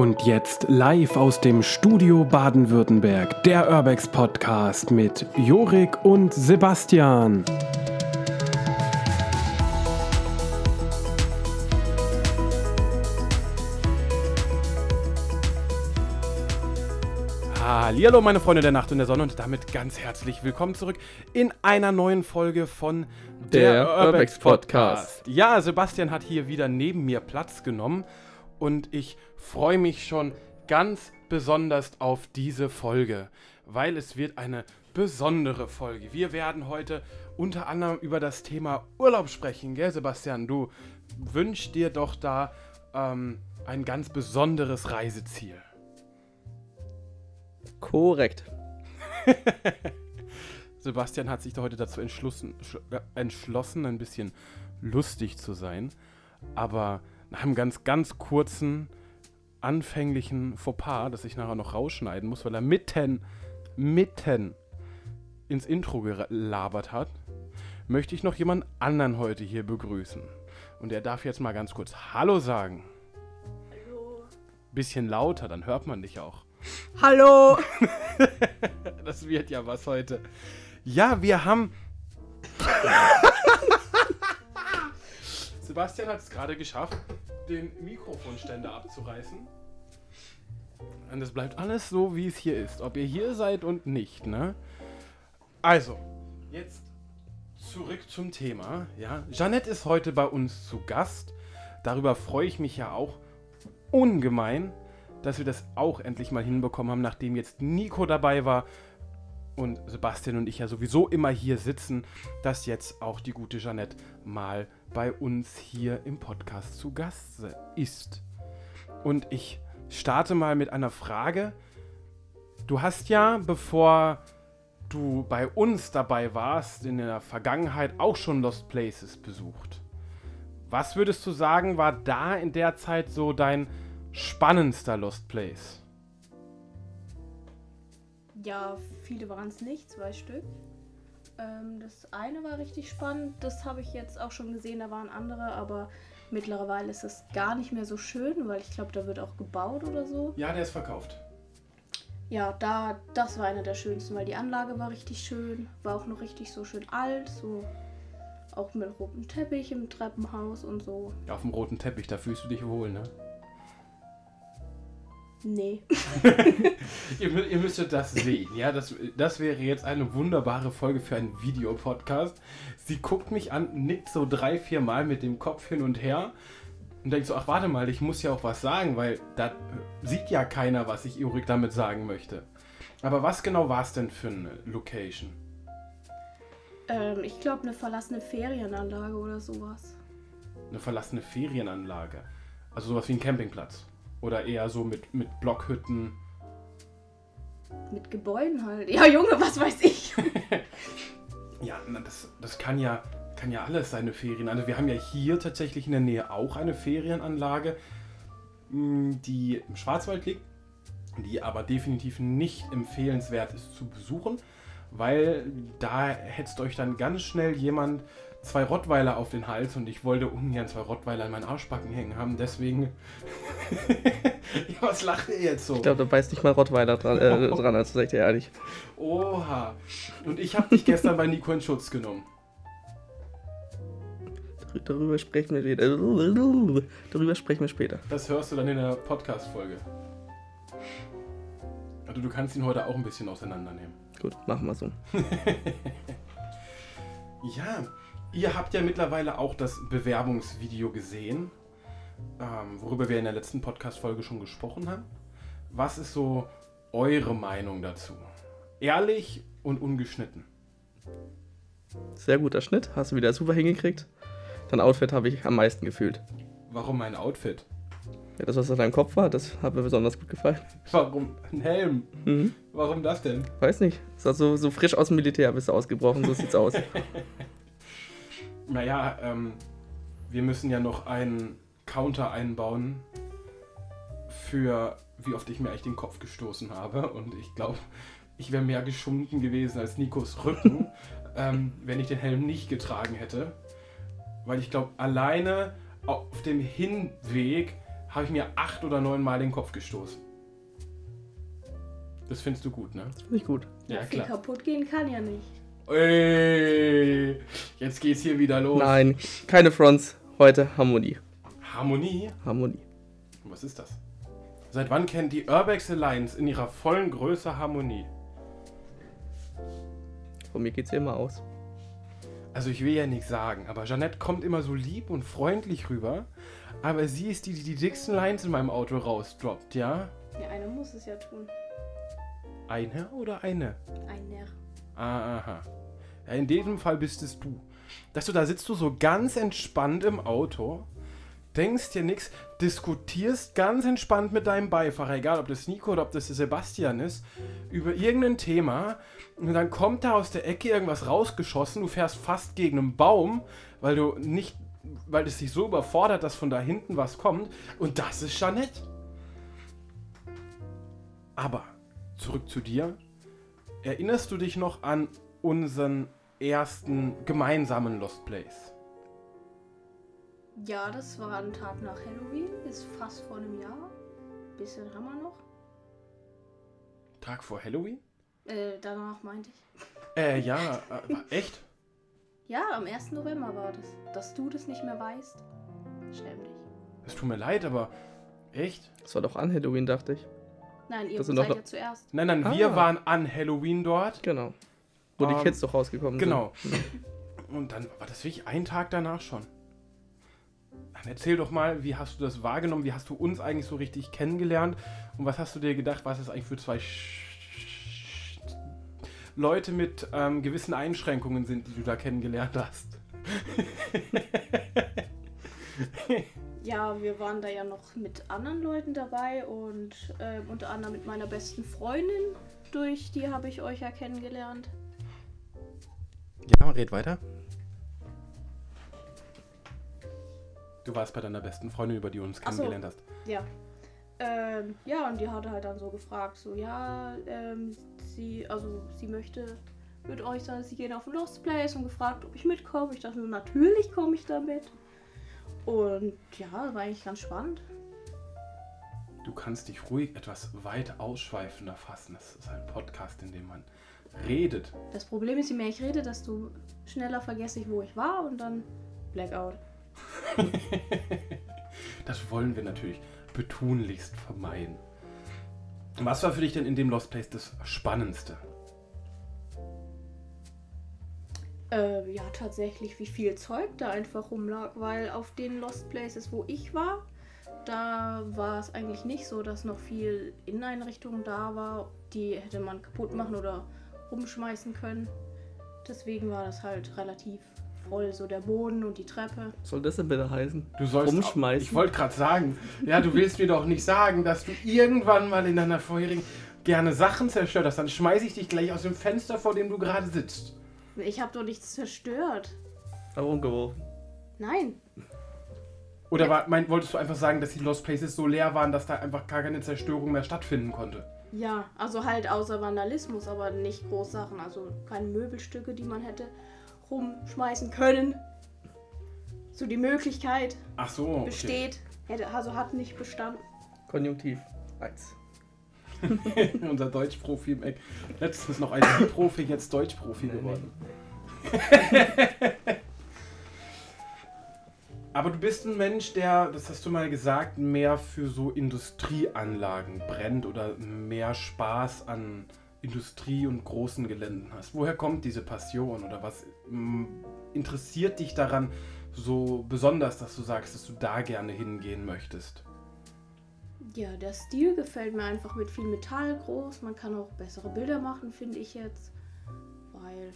Und jetzt live aus dem Studio Baden-Württemberg, der Urbex Podcast mit Jorik und Sebastian. Hallo meine Freunde der Nacht und der Sonne und damit ganz herzlich willkommen zurück in einer neuen Folge von der, der Urbex Podcast. Ja, Sebastian hat hier wieder neben mir Platz genommen und ich freue mich schon ganz besonders auf diese Folge, weil es wird eine besondere Folge. Wir werden heute unter anderem über das Thema Urlaub sprechen, gell, Sebastian? Du wünschst dir doch da ähm, ein ganz besonderes Reiseziel. Korrekt. Sebastian hat sich heute dazu entschlossen, entschlossen, ein bisschen lustig zu sein. Aber nach einem ganz, ganz kurzen, anfänglichen Fauxpas, das ich nachher noch rausschneiden muss, weil er mitten, mitten ins Intro gelabert hat, möchte ich noch jemand anderen heute hier begrüßen. Und er darf jetzt mal ganz kurz Hallo sagen. Hallo. Bisschen lauter, dann hört man dich auch. Hallo. das wird ja was heute. Ja, wir haben. Sebastian hat es gerade geschafft, den Mikrofonständer abzureißen. Und es bleibt alles so, wie es hier ist. Ob ihr hier seid und nicht, ne? Also, jetzt zurück zum Thema. Ja, Jeannette ist heute bei uns zu Gast. Darüber freue ich mich ja auch ungemein, dass wir das auch endlich mal hinbekommen haben, nachdem jetzt Nico dabei war und Sebastian und ich ja sowieso immer hier sitzen, dass jetzt auch die gute Jeannette mal bei uns hier im Podcast zu Gast ist. Und ich starte mal mit einer Frage. Du hast ja, bevor du bei uns dabei warst, in der Vergangenheit auch schon Lost Places besucht. Was würdest du sagen, war da in der Zeit so dein spannendster Lost Place? Ja, viele waren es nicht, zwei Stück. Ähm, das eine war richtig spannend, das habe ich jetzt auch schon gesehen, da waren andere, aber mittlerweile ist es gar nicht mehr so schön, weil ich glaube, da wird auch gebaut oder so. Ja, der ist verkauft. Ja, da, das war einer der schönsten, weil die Anlage war richtig schön, war auch noch richtig so schön alt, so auch mit rotem Teppich im Treppenhaus und so. Ja, auf dem roten Teppich, da fühlst du dich wohl, ne? Nee. ihr, ihr, müsstet das sehen, ja. Das, das wäre jetzt eine wunderbare Folge für einen Videopodcast. Sie guckt mich an, nickt so drei, vier Mal mit dem Kopf hin und her und denkt so, ach warte mal, ich muss ja auch was sagen, weil da sieht ja keiner, was ich Jurik damit sagen möchte. Aber was genau war es denn für eine Location? Ähm, ich glaube eine verlassene Ferienanlage oder sowas. Eine verlassene Ferienanlage? Also sowas wie ein Campingplatz? Oder eher so mit, mit Blockhütten? Mit Gebäuden halt. Ja, Junge, was weiß ich. ja, das, das kann ja kann ja alles seine Ferien. Also wir haben ja hier tatsächlich in der Nähe auch eine Ferienanlage, mm, die im Schwarzwald liegt, die aber definitiv nicht empfehlenswert ist zu besuchen, weil da hetzt euch dann ganz schnell jemand zwei Rottweiler auf den Hals und ich wollte ungern zwei Rottweiler an meinen Arschbacken hängen haben, deswegen. ja, was lacht ihr jetzt so? Ich glaube, da beißt nicht mal Rottweiler dran, äh, dran also ich dir ehrlich. Oha. Und ich habe dich gestern bei Nico in Schutz genommen. Darüber sprechen wir später. Darüber sprechen wir später. Das hörst du dann in der Podcast-Folge. Also du kannst ihn heute auch ein bisschen auseinandernehmen. Gut, machen wir so. ja, Ihr habt ja mittlerweile auch das Bewerbungsvideo gesehen, ähm, worüber wir in der letzten Podcast-Folge schon gesprochen haben. Was ist so eure Meinung dazu? Ehrlich und ungeschnitten. Sehr guter Schnitt, hast du wieder super hingekriegt. Dein Outfit habe ich am meisten gefühlt. Warum mein Outfit? Ja, das, was auf deinem Kopf war, das hat mir besonders gut gefallen. Warum? Ein Helm? Mhm. Warum das denn? Weiß nicht. Es sah so, so frisch aus dem Militär, bist du ausgebrochen, so sieht's aus. Naja, ähm, wir müssen ja noch einen Counter einbauen für wie oft ich mir echt den Kopf gestoßen habe. Und ich glaube, ich wäre mehr geschunden gewesen als Nikos Rücken, ähm, wenn ich den Helm nicht getragen hätte. Weil ich glaube, alleine auf dem Hinweg habe ich mir acht oder neun Mal den Kopf gestoßen. Das findest du gut, ne? Finde ich gut. Ja, viel kaputt gehen kann ja nicht. Ey, jetzt geht's hier wieder los. Nein, keine Fronts. Heute Harmonie. Harmonie? Harmonie. Was ist das? Seit wann kennt die Urbex Alliance in ihrer vollen Größe Harmonie? Von mir geht's immer aus. Also ich will ja nichts sagen, aber Jeanette kommt immer so lieb und freundlich rüber. Aber sie ist die, die die dicksten Lines in meinem Auto rausdroppt, ja? Ja, einer muss es ja tun. Eine oder eine? Einer. Ah, aha. In diesem Fall bist es du. Dass du da sitzt du so ganz entspannt im Auto, denkst dir nichts, diskutierst ganz entspannt mit deinem Beifahrer, egal ob das Nico oder ob das Sebastian ist, über irgendein Thema und dann kommt da aus der Ecke irgendwas rausgeschossen, du fährst fast gegen einen Baum, weil du nicht, weil es dich so überfordert, dass von da hinten was kommt und das ist Jeanette. Aber zurück zu dir. Erinnerst du dich noch an unseren ersten gemeinsamen Lost Place? Ja, das war ein Tag nach Halloween, ist fast vor einem Jahr. Bisschen haben wir noch. Tag vor Halloween? Äh, danach meinte ich. Äh, ja, äh, echt? Ja, am 1. November war das. Dass du das nicht mehr weißt. Schäm dich. Es tut mir leid, aber echt? Das war doch an Halloween, dachte ich. Nein, ihr Das sind seid ja zuerst. Nein, nein, Ah. wir waren an Halloween dort. Genau. Wo die Ähm, Kids doch rausgekommen Genau. Und dann war das wirklich ein Tag danach schon. Dann erzähl doch mal, wie hast du das wahrgenommen? Wie hast du uns eigentlich so richtig kennengelernt? Und was hast du dir gedacht, was das eigentlich für zwei Sch Leute mit ähm, gewissen Einschränkungen sind, die du da kennengelernt hast? Ja, wir waren da ja noch mit anderen Leuten dabei und ähm, unter anderem mit meiner besten Freundin. Durch die habe ich euch ja kennengelernt. Ja, red weiter. Du warst bei deiner besten Freundin, über die du uns Ach so. kennengelernt hast. Ja. Ähm, ja, und die hatte halt dann so gefragt, so, ja, ähm, sie, also sie möchte mit euch sein, sie gehen auf den Lost Place und gefragt, ob ich mitkomme. Ich dachte so, natürlich komme ich damit. Und ja, war eigentlich ganz spannend. Du kannst dich ruhig etwas weit ausschweifender fassen. Das ist ein Podcast, in dem man redet. Das Problem ist, je mehr ich rede, desto schneller vergesse ich, wo ich war und dann Blackout. Das wollen wir natürlich betunlichst vermeiden. Was war für dich denn in dem Lost Place das Spannendste? Äh, ja, tatsächlich, wie viel Zeug da einfach rumlag, weil auf den Lost Places, wo ich war, da war es eigentlich nicht so, dass noch viel Inneneinrichtung da war, die hätte man kaputt machen oder rumschmeißen können. Deswegen war das halt relativ voll, so der Boden und die Treppe. Was soll das denn bitte heißen? Du sollst Rumschmeißen? Ich wollte gerade sagen, ja, du willst mir doch nicht sagen, dass du irgendwann mal in deiner vorherigen gerne Sachen zerstört hast. Dann schmeiße ich dich gleich aus dem Fenster, vor dem du gerade sitzt. Ich habe doch nichts zerstört. Aber umgeworfen. Nein, Oder war, mein, wolltest du einfach sagen, dass die Lost Places so leer waren, dass da einfach gar keine Zerstörung mehr stattfinden konnte? Ja, also halt außer Vandalismus, aber nicht Großsachen. Also keine Möbelstücke, die man hätte rumschmeißen können. So die Möglichkeit Ach so. Okay. besteht. Hätte, also hat nicht bestanden. Konjunktiv. Eins. Unser Deutschprofi im Eck. Letztens noch IT-Profi, jetzt Deutschprofi geworden. Aber du bist ein Mensch, der, das hast du mal gesagt, mehr für so Industrieanlagen brennt oder mehr Spaß an Industrie und großen Geländen hast. Woher kommt diese Passion oder was mm, interessiert dich daran so besonders, dass du sagst, dass du da gerne hingehen möchtest? Ja, der Stil gefällt mir einfach mit viel Metall groß. Man kann auch bessere Bilder machen, finde ich jetzt. Weil.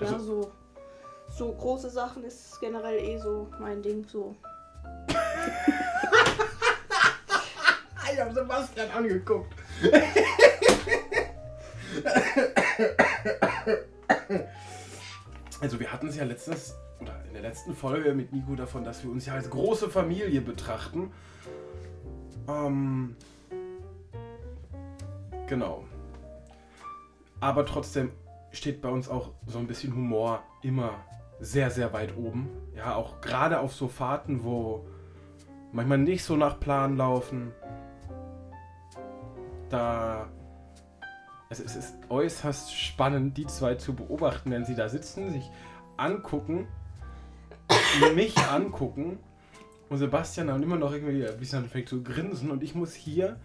ja, Also- so. So große Sachen ist generell eh so mein Ding. So. Ich habe Sebastian angeguckt. Also wir hatten es ja letztens oder in der letzten Folge mit Nico davon, dass wir uns ja als große Familie betrachten. Ähm, genau. Aber trotzdem steht bei uns auch so ein bisschen Humor immer sehr, sehr weit oben. Ja, auch gerade auf so Fahrten, wo manchmal nicht so nach Plan laufen. Da. Also es ist äußerst spannend, die zwei zu beobachten, wenn sie da sitzen, sich angucken, mich angucken und Sebastian dann immer noch irgendwie ein bisschen anfängt zu grinsen und ich muss hier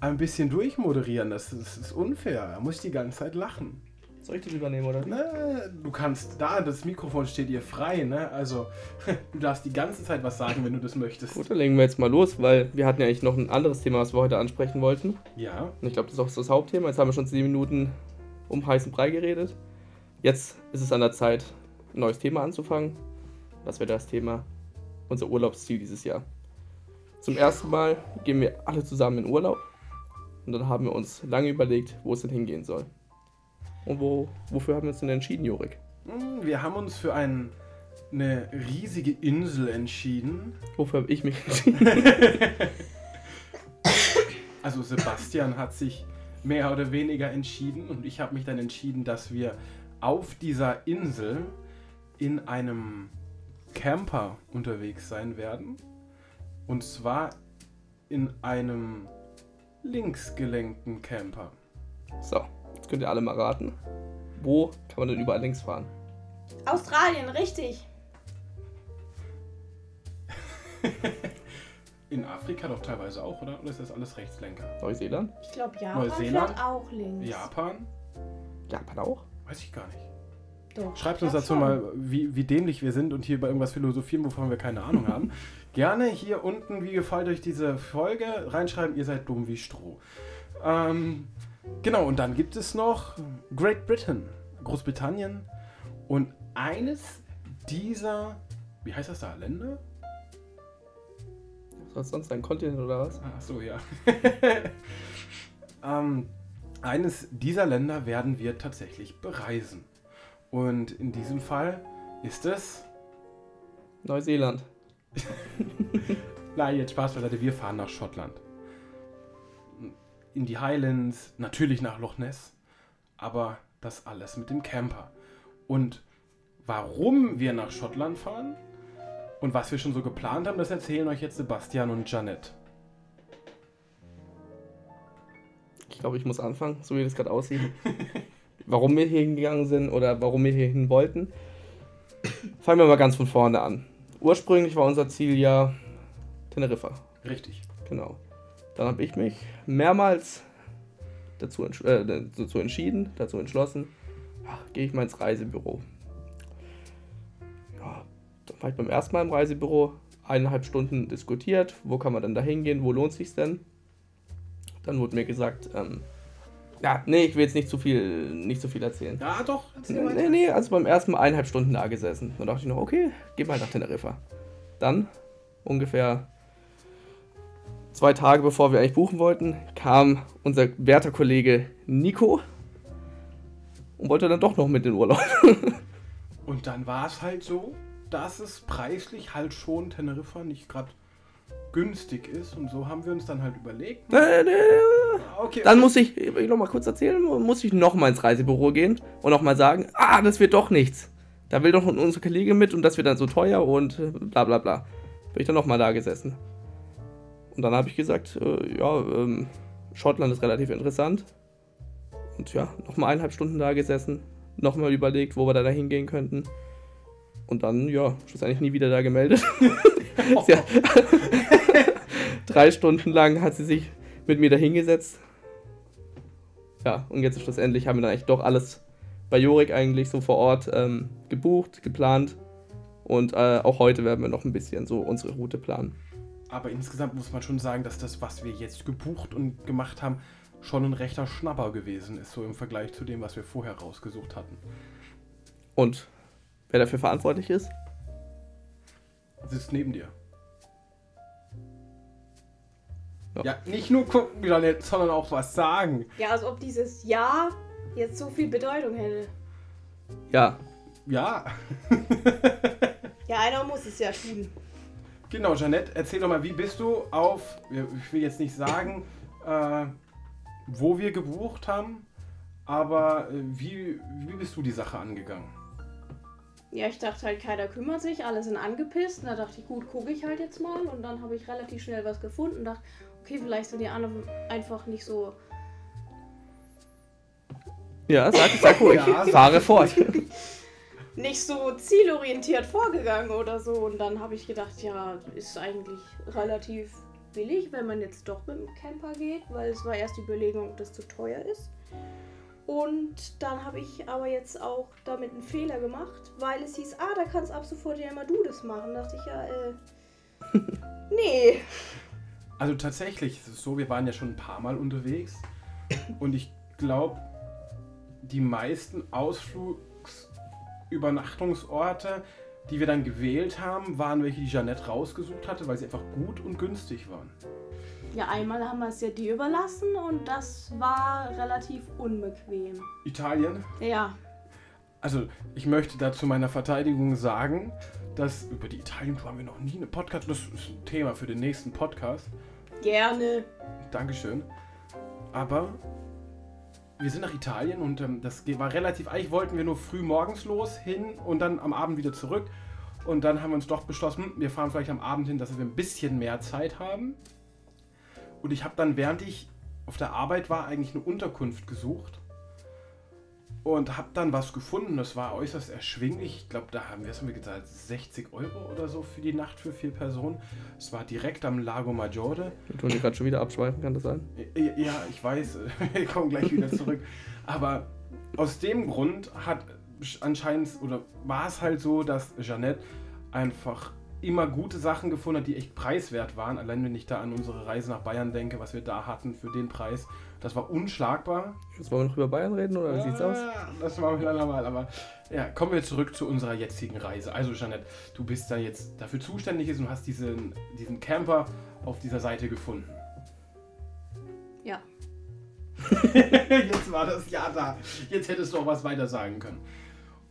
ein bisschen durchmoderieren. Das, das ist unfair. Er muss die ganze Zeit lachen. Soll ich das übernehmen, oder? Ne, du kannst da, das Mikrofon steht dir frei, ne? Also, du darfst die ganze Zeit was sagen, wenn du das möchtest. Gut, dann legen wir jetzt mal los, weil wir hatten ja eigentlich noch ein anderes Thema, was wir heute ansprechen wollten. Ja, Und ich glaube, das ist auch das Hauptthema. Jetzt haben wir schon 10 Minuten um heißen Brei geredet. Jetzt ist es an der Zeit, ein neues Thema anzufangen. Das wäre das Thema unser Urlaubsziel dieses Jahr. Zum ersten Mal gehen wir alle zusammen in Urlaub. Und dann haben wir uns lange überlegt, wo es denn hingehen soll. Und wo, wofür haben wir uns denn entschieden, Jorik? Hm, wir haben uns für ein, eine riesige Insel entschieden. Wofür habe ich mich entschieden? Also, Sebastian hat sich mehr oder weniger entschieden und ich habe mich dann entschieden, dass wir auf dieser Insel in einem Camper unterwegs sein werden. Und zwar in einem linksgelenkten Camper. So, jetzt könnt ihr alle mal raten. Wo kann man denn überall links fahren? Australien, richtig. In Afrika doch teilweise auch, oder? Oder ist das alles Rechtslenker? Neuseeland? Ich glaube, Japan Neuseeland? fährt auch links. Japan? Japan auch? Weiß ich gar nicht. Doch, Schreibt uns dazu schon. mal, wie, wie dämlich wir sind und hier bei irgendwas philosophieren, wovon wir keine Ahnung haben. Gerne hier unten, wie gefällt euch diese Folge, reinschreiben, ihr seid dumm wie Stroh. Ähm, genau, und dann gibt es noch Great Britain, Großbritannien. Und eines dieser, wie heißt das da, Länder? Was soll es sonst sein? Kontinent oder was? Ach so, ja. ähm, eines dieser Länder werden wir tatsächlich bereisen. Und in diesem Fall ist es. Neuseeland. Nein, jetzt Spaß beiseite, wir fahren nach Schottland. In die Highlands, natürlich nach Loch Ness, aber das alles mit dem Camper. Und warum wir nach Schottland fahren und was wir schon so geplant haben, das erzählen euch jetzt Sebastian und Janet. Ich glaube, ich muss anfangen, so wie das gerade aussieht. warum wir hier hingegangen sind oder warum wir hier hin wollten. Fangen wir mal ganz von vorne an. Ursprünglich war unser Ziel ja Teneriffa. Richtig. Genau. Dann habe ich mich mehrmals dazu, entsch äh, dazu entschieden, dazu entschlossen, gehe ich mal ins Reisebüro. Ja, dann war ich beim ersten Mal im Reisebüro, eineinhalb Stunden diskutiert, wo kann man denn da hingehen, wo lohnt sich's denn? Dann wurde mir gesagt, ähm, ja, nee, ich will jetzt nicht zu viel, nicht zu viel erzählen. Ja, doch. erzähl Nee, weiter. nee, nee, also beim ersten Mal eineinhalb Stunden da gesessen. Dann dachte ich noch, okay, geh mal nach Teneriffa. Dann, ungefähr zwei Tage bevor wir eigentlich buchen wollten, kam unser werter Kollege Nico und wollte dann doch noch mit in den Urlaub. Und dann war es halt so, dass es preislich halt schon Teneriffa nicht gerade günstig ist. Und so haben wir uns dann halt überlegt. Äh, Okay, Dann muss ich, ich will noch mal kurz erzählen, muss ich noch mal ins Reisebüro gehen und noch mal sagen, ah, das wird doch nichts. Da will doch unser Kollege mit und das wird dann so teuer und äh, bla bla bla. Bin ich dann noch mal da gesessen. Und dann habe ich gesagt, äh, ja, ähm, Schottland ist relativ interessant. Und ja, noch mal eineinhalb Stunden da gesessen, noch mal überlegt, wo wir da hingehen könnten. Und dann, ja, schlussendlich nie wieder da gemeldet. Hat- Drei Stunden lang hat sie sich mit mir da hingesetzt. Ja, und jetzt schlussendlich haben wir dann eigentlich doch alles bei Jorik eigentlich so vor Ort ähm, gebucht, geplant. Und äh, auch heute werden wir noch ein bisschen so unsere Route planen. Aber insgesamt muss man schon sagen, dass das, was wir jetzt gebucht und gemacht haben, schon ein rechter Schnapper gewesen ist, so im Vergleich zu dem, was wir vorher rausgesucht hatten. Und wer dafür verantwortlich ist? Sitzt neben dir. Ja. Ja, nicht nur gucken, Janet, sondern auch was sagen. Ja, als ob dieses Ja jetzt so viel Bedeutung hätte. Ja, Ja, Ja, einer muss es ja tun. genau, Janette, erzähl doch mal, wie bist du auf, ich will jetzt nicht sagen, äh, wo wir gebucht haben, aber äh, wie, wie bist du die Sache angegangen? Ja, ich dachte halt, keiner kümmert sich, alle sind angepisst. Und da dachte ich, gut, gucke ich halt jetzt mal. Und dann habe ich relativ schnell was gefunden und dachte, okay, vielleicht sind die anderen einfach nicht so. Ja, sag, sag ruhig. Ja, Fahre fort. nicht so zielorientiert vorgegangen oder so. Und dann habe ich gedacht, ja, ist eigentlich relativ billig, wenn man jetzt doch mit dem Camper geht, weil es war erst die Überlegung, ob das zu teuer ist. Und dann habe ich aber jetzt auch damit einen Fehler gemacht, weil es hieß, ah, da kannst ab sofort ja immer du das machen. Da dachte ich, ja, äh, nee. Also tatsächlich ist es so, wir waren ja schon ein paar Mal unterwegs und ich glaube, die meisten Ausflugsübernachtungsorte, die wir dann gewählt haben, waren welche, die Jeannette rausgesucht hatte, weil sie einfach gut und günstig waren. Ja, einmal haben wir es ja dir überlassen und das war relativ unbequem. Italien? Ja, Also, ich möchte da zu meiner Verteidigung sagen, dass über die Italien-Tour haben wir noch nie eine Podcast. Das ist ein Thema für den nächsten Podcast. gerne. Dankeschön. Aber wir sind nach Italien und ähm, das war relativ. Eigentlich wollten wir nur früh morgens los hin und dann am Abend wieder zurück. Und dann haben wir uns doch beschlossen, wir fahren vielleicht am Abend hin, dass wir ein bisschen mehr Zeit haben. Und ich habe dann, während ich auf der Arbeit war, eigentlich eine Unterkunft gesucht. Und habe dann was gefunden. Das war äußerst erschwinglich. Ich glaube, da haben wir, haben wir gezahlt, 60 Euro oder so für die Nacht für vier Personen. Es war direkt am Lago Maggiore. Du dich gerade schon wieder abschweifen, kann das sein? Ja, ich weiß, wir kommen gleich wieder zurück. Aber aus dem Grund hat anscheinend, oder war es halt so, dass Jeannette einfach immer gute Sachen gefunden hat, die echt preiswert waren. Allein wenn ich da an unsere Reise nach Bayern denke, was wir da hatten für den Preis, das war unschlagbar. Jetzt wollen wir noch über Bayern reden oder wie sieht's aus? Ah, Das machen wir dann nochmal. Aber ja, kommen wir zurück zu unserer jetzigen Reise. Also, Jeanette, du bist da jetzt dafür zuständig und hast diesen, diesen Camper auf dieser Seite gefunden. Ja. Jetzt war das Ja da. Jetzt hättest du auch was weiter sagen können.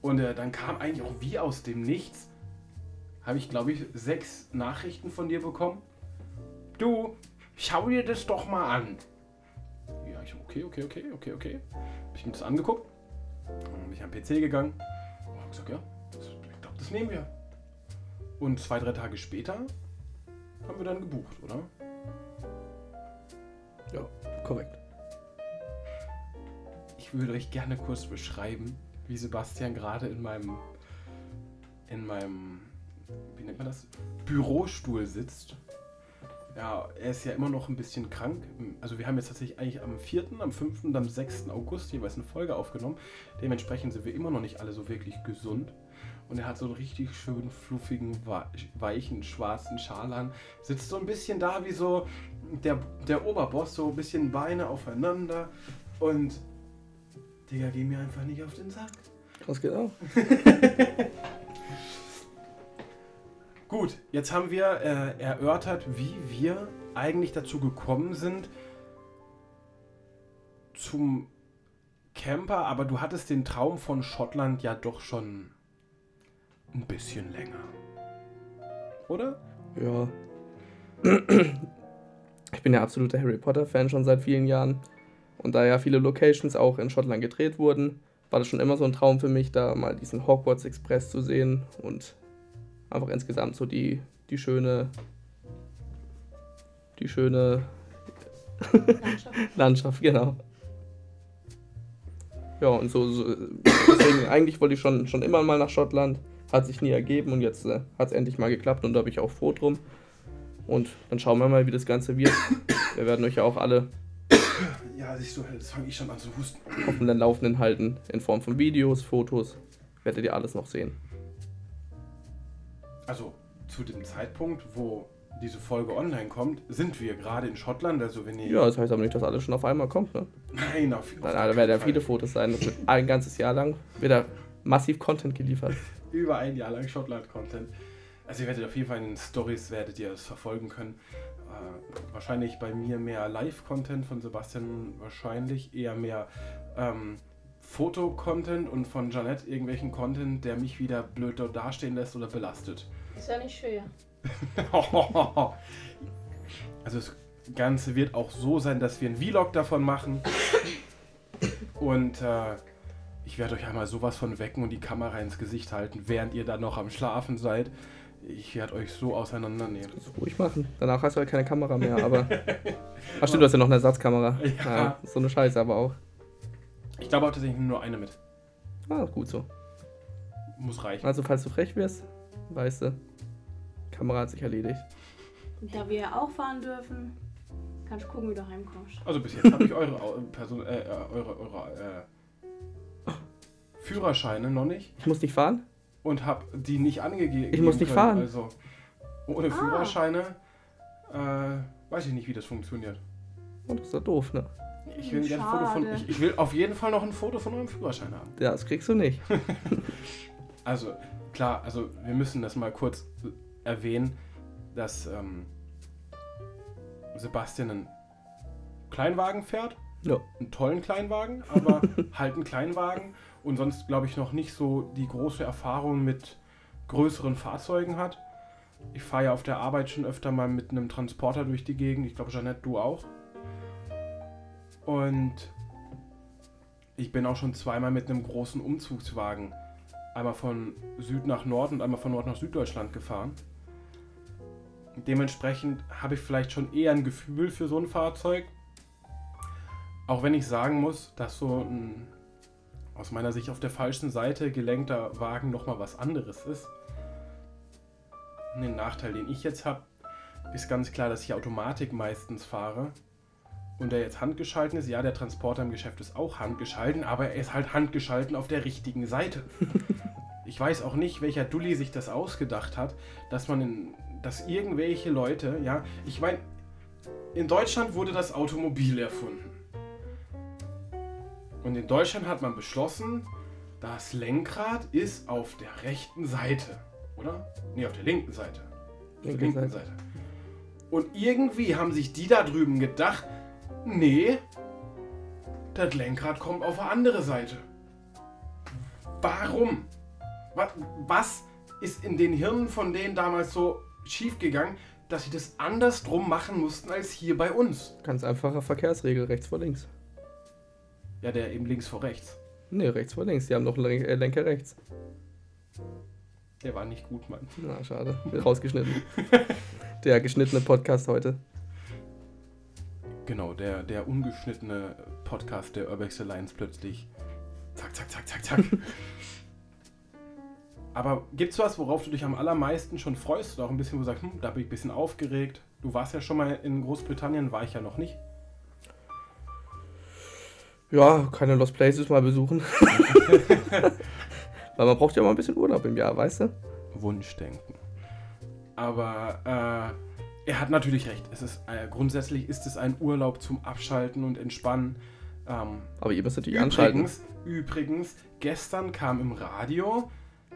Und äh, dann kam eigentlich auch wie aus dem Nichts, habe ich glaube ich sechs Nachrichten von dir bekommen. Du, schau dir das doch mal an. Ja, ich so, okay, okay, okay, okay, okay. Hab ich mir das angeguckt. Dann bin ich am PC gegangen. Und hab gesagt, ja, das, ich glaube, das nehmen wir. Und zwei, drei Tage später haben wir dann gebucht, oder? Ja, korrekt. Ich würde euch gerne kurz beschreiben, wie Sebastian gerade in meinem in meinem wie nennt man das Bürostuhl sitzt. Ja, er ist ja immer noch ein bisschen krank. Also wir haben jetzt tatsächlich eigentlich am 4., am 5. und am 6. August jeweils eine Folge aufgenommen. Dementsprechend sind wir immer noch nicht alle so wirklich gesund. Und er hat so einen richtig schönen, fluffigen, weichen, schwarzen Schal an. Sitzt so ein bisschen da wie so der, der Oberboss, so ein bisschen Beine aufeinander. Und Digga, geh mir einfach nicht auf den Sack. Was geht auch? Gut, jetzt haben wir äh, erörtert, wie wir eigentlich dazu gekommen sind zum Camper, aber du hattest den Traum von Schottland ja doch schon ein bisschen länger. Oder? Ja. Ich bin ja absoluter Harry Potter-Fan schon seit vielen Jahren. Und da ja viele Locations auch in Schottland gedreht wurden, war das schon immer so ein Traum für mich, da mal diesen Hogwarts Express zu sehen und einfach insgesamt so die, die schöne, die schöne Landschaft. Landschaft, genau. Ja, und so, so deswegen, eigentlich wollte ich schon, schon immer mal nach Schottland, hat sich nie ergeben und jetzt äh, hat es endlich mal geklappt und da bin ich auch froh drum. Und dann schauen wir mal, wie das Ganze wird. Wir werden euch ja auch alle Ja, siehst du, jetzt fange ich schon an zu husten. auf dem Laufenden halten, in Form von Videos, Fotos, werdet ihr alles noch sehen. Also, zu dem Zeitpunkt, wo diese Folge online kommt, sind wir gerade in Schottland. Also, wenn ihr. Ja, das heißt aber nicht, dass alles schon auf einmal kommt, ne? Nein, auf, auf Da, da werden ja Fall. viele Fotos sein. Das wird ein ganzes Jahr lang wird da massiv Content geliefert. über ein Jahr lang Schottland-Content. Also ihr werdet auf jeden Fall in den Stories werdet ihr es verfolgen können. Äh, wahrscheinlich bei mir mehr Live-Content, von Sebastian wahrscheinlich eher mehr ähm, Foto-Content und von Janette irgendwelchen Content, der mich wieder blöd dort dastehen lässt oder belastet. Ist ja nicht schwer. Also das Ganze wird auch so sein, dass wir einen Vlog davon machen. Und äh, Ich werde euch einmal sowas von wecken und die Kamera ins Gesicht halten, während ihr dann noch am Schlafen seid. Ich werde euch so auseinandernehmen. Das ruhig machen. Danach hast du halt keine Kamera mehr, aber. Ach stimmt, du hast ja noch eine Ersatzkamera. Ja. so eine Scheiße aber auch. Ich glaube auch tatsächlich nur eine mit. Ah, gut so. Muss reichen. Also, falls du frech wirst, weißt du, Kamera hat sich erledigt. Da wir ja auch fahren dürfen, kannst du gucken, wie du heimkommst. Also bis jetzt habe ich eure, Au- Person, äh, äh, eure, eure äh, Führerscheine noch nicht Ich muss nicht fahren? und habe die nicht angegeben. Ich muss nicht können. fahren. Also ohne Ah. Führerscheine äh, weiß ich nicht, wie das funktioniert. Und das ist doch doof, ne? Ich will, gerne ein Foto von, ich, ich will auf jeden Fall noch ein Foto von eurem Führerschein haben. Ja, das kriegst du nicht. Also klar, also wir müssen das mal kurz erwähnen, dass ähm, Sebastian einen Kleinwagen fährt. Ja. Einen tollen Kleinwagen, aber halt einen Kleinwagen und sonst glaube ich noch nicht so die große Erfahrung mit größeren Fahrzeugen hat. Ich fahre ja auf der Arbeit schon öfter mal mit einem Transporter durch die Gegend. Ich glaube, Jeanette, du auch. Und ich bin auch schon zweimal mit einem großen Umzugswagen einmal von Süd nach Nord und einmal von Nord nach Süddeutschland gefahren. Dementsprechend habe ich vielleicht schon eher ein Gefühl für so ein Fahrzeug. Auch wenn ich sagen muss, dass so ein aus meiner Sicht auf der falschen Seite gelenkter Wagen nochmal was anderes ist. Den Nachteil, den ich jetzt habe, ist ganz klar, dass ich Automatik meistens fahre. Und der jetzt handgeschalten ist. Ja, der Transporter im Geschäft ist auch handgeschalten, aber er ist halt handgeschalten auf der richtigen Seite. ich weiß auch nicht, welcher Dulli sich das ausgedacht hat, dass man in, dass irgendwelche Leute, ja, ich meine, in Deutschland wurde das Automobil erfunden. Und in Deutschland hat man beschlossen, das Lenkrad ist auf der rechten Seite, oder? Nee, auf der linken Seite. Auf der Linke linken Seite. Seite. Und irgendwie haben sich die da drüben gedacht, nee, das Lenkrad kommt auf eine andere Seite. Warum? Was, was ist in den Hirnen von denen damals so schiefgegangen, dass sie das andersrum machen mussten als hier bei uns? Ganz einfache Verkehrsregel, rechts vor links. Ja, der eben links vor rechts. Nee, rechts vor links. Die haben noch Len äh, Lenker rechts. Der war nicht gut, Mann. Na, schade. Wird rausgeschnitten. Der geschnittene Podcast heute. Genau, der, der ungeschnittene Podcast der Urbex Alliance plötzlich. Zack, zack, zack, zack, zack. Aber gibt's was, worauf du dich am allermeisten schon freust? Oder auch ein bisschen, wo du sagst, hm, da bin ich ein bisschen aufgeregt. Du warst ja schon mal in Großbritannien, war ich ja noch nicht. Ja, keine Lost Places mal besuchen. Weil man braucht ja mal ein bisschen Urlaub im Jahr, weißt du? Wunschdenken. Aber äh, er hat natürlich recht. Es ist, äh, grundsätzlich ist es ein Urlaub zum Abschalten und Entspannen. Ähm, Aber ihr müsst natürlich anschalten. Übrigens, übrigens, gestern kam im Radio,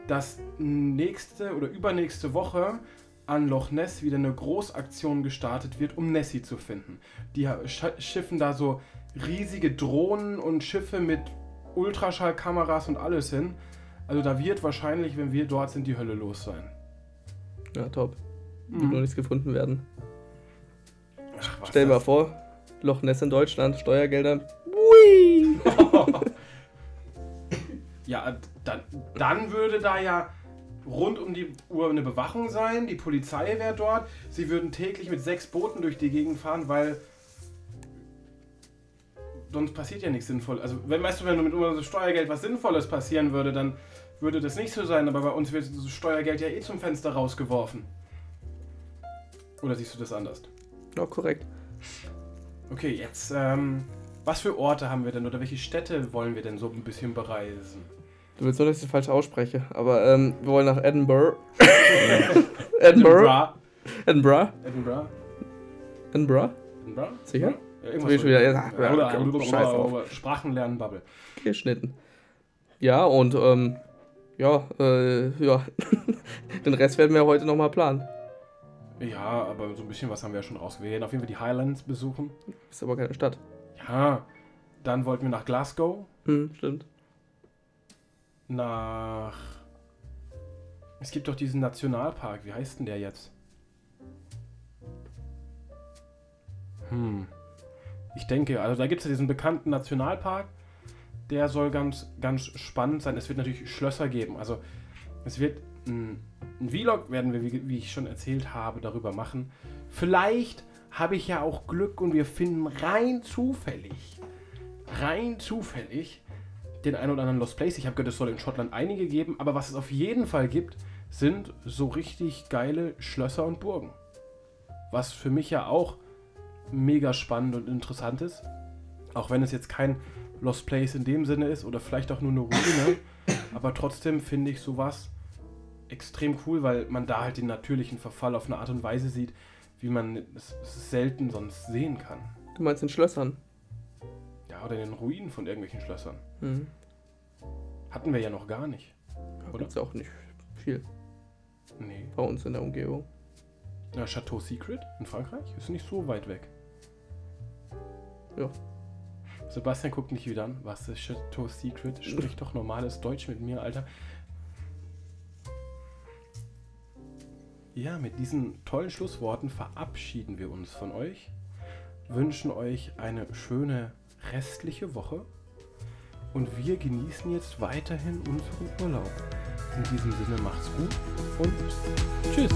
dass nächste oder übernächste Woche an Loch Ness wieder eine Großaktion gestartet wird, um Nessie zu finden. Die schiffen da so riesige Drohnen und Schiffe mit Ultraschallkameras und alles hin. Also da wird wahrscheinlich, wenn wir dort sind, die Hölle los sein. Ja, top. Wird Mhm. nur nichts gefunden werden. Ach, Stell dir mal vor, Loch Ness in Deutschland, Steuergelder. Ui! Ja, dann, dann würde da ja rund um die Uhr eine Bewachung sein, die Polizei wäre dort, sie würden täglich mit sechs Booten durch die Gegend fahren, weil sonst passiert ja nichts Sinnvolles. Also, wenn, weißt du, wenn mit unserem Steuergeld was Sinnvolles passieren würde, dann würde das nicht so sein, aber bei uns wird das Steuergeld ja eh zum Fenster rausgeworfen. Oder siehst du das anders? Ja, korrekt. Okay, jetzt, ähm, was für Orte haben wir denn oder welche Städte wollen wir denn so ein bisschen bereisen? Du willst nur, dass ich das falsch ausspreche. Aber ähm, wir wollen nach Edinburgh. Edinburgh? Edinburgh? Edinburgh? Edinburgh? Edinburgh? Sicher? Ja, will ich schon wieder- ja, oder, oder, oder, auf. oder Sprachen lernen, Bubble. Geschnitten. Ja, und ähm, ja, äh, ja. Den Rest werden wir heute nochmal planen. Ja, aber so ein bisschen was haben wir ja schon raus. Wir werden auf jeden Fall die Highlands besuchen. Ist aber keine Stadt. Ja, dann wollten wir nach Glasgow, Hm, stimmt. Nach... Es gibt doch diesen Nationalpark, wie heißt denn der jetzt? Hm. Ich denke, also da gibt es ja diesen bekannten Nationalpark. der soll ganz, ganz spannend sein. Es wird natürlich Schlösser geben. Also es wird ein, ein Vlog, werden wir, wie, wie ich schon erzählt habe, darüber machen. Vielleicht habe ich ja auch Glück und wir finden rein zufällig, rein zufällig den ein oder anderen Lost Place. Ich habe gehört, es soll in Schottland einige geben, aber was es auf jeden Fall gibt, sind so richtig geile Schlösser und Burgen. Was für mich ja auch mega spannend und interessant ist. Auch wenn es jetzt kein Lost Place in dem Sinne ist oder vielleicht auch nur eine Ruine. aber trotzdem finde ich sowas extrem cool, weil man da halt den natürlichen Verfall auf eine Art und Weise sieht, wie man es selten sonst sehen kann. Du meinst in Schlössern? Ja, oder in den Ruinen von irgendwelchen Schlössern. Mhm. Hatten wir ja noch gar nicht. Da Oder? gibt es auch nicht viel Nee. bei uns in der Umgebung. Ja, Chateau Secret in Frankreich ist nicht so weit weg. Ja. Sebastian guckt mich wieder an. Was ist Chateau Secret? Sprich doch normales Deutsch mit mir, Alter. Ja, mit diesen tollen Schlussworten verabschieden wir uns von euch. Wünschen euch eine schöne restliche Woche. Und wir genießen jetzt weiterhin unseren Urlaub. In diesem Sinne macht's gut und tschüss.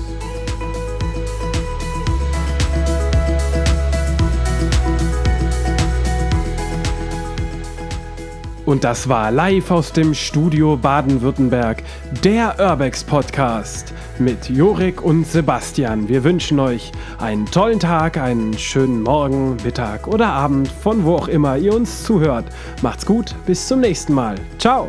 Und das war live aus dem Studio Baden-Württemberg, der Urbex Podcast mit Jorik und Sebastian. Wir wünschen euch einen tollen Tag, einen schönen Morgen, Mittag oder Abend, von wo auch immer ihr uns zuhört. Macht's gut, bis zum nächsten Mal. Ciao.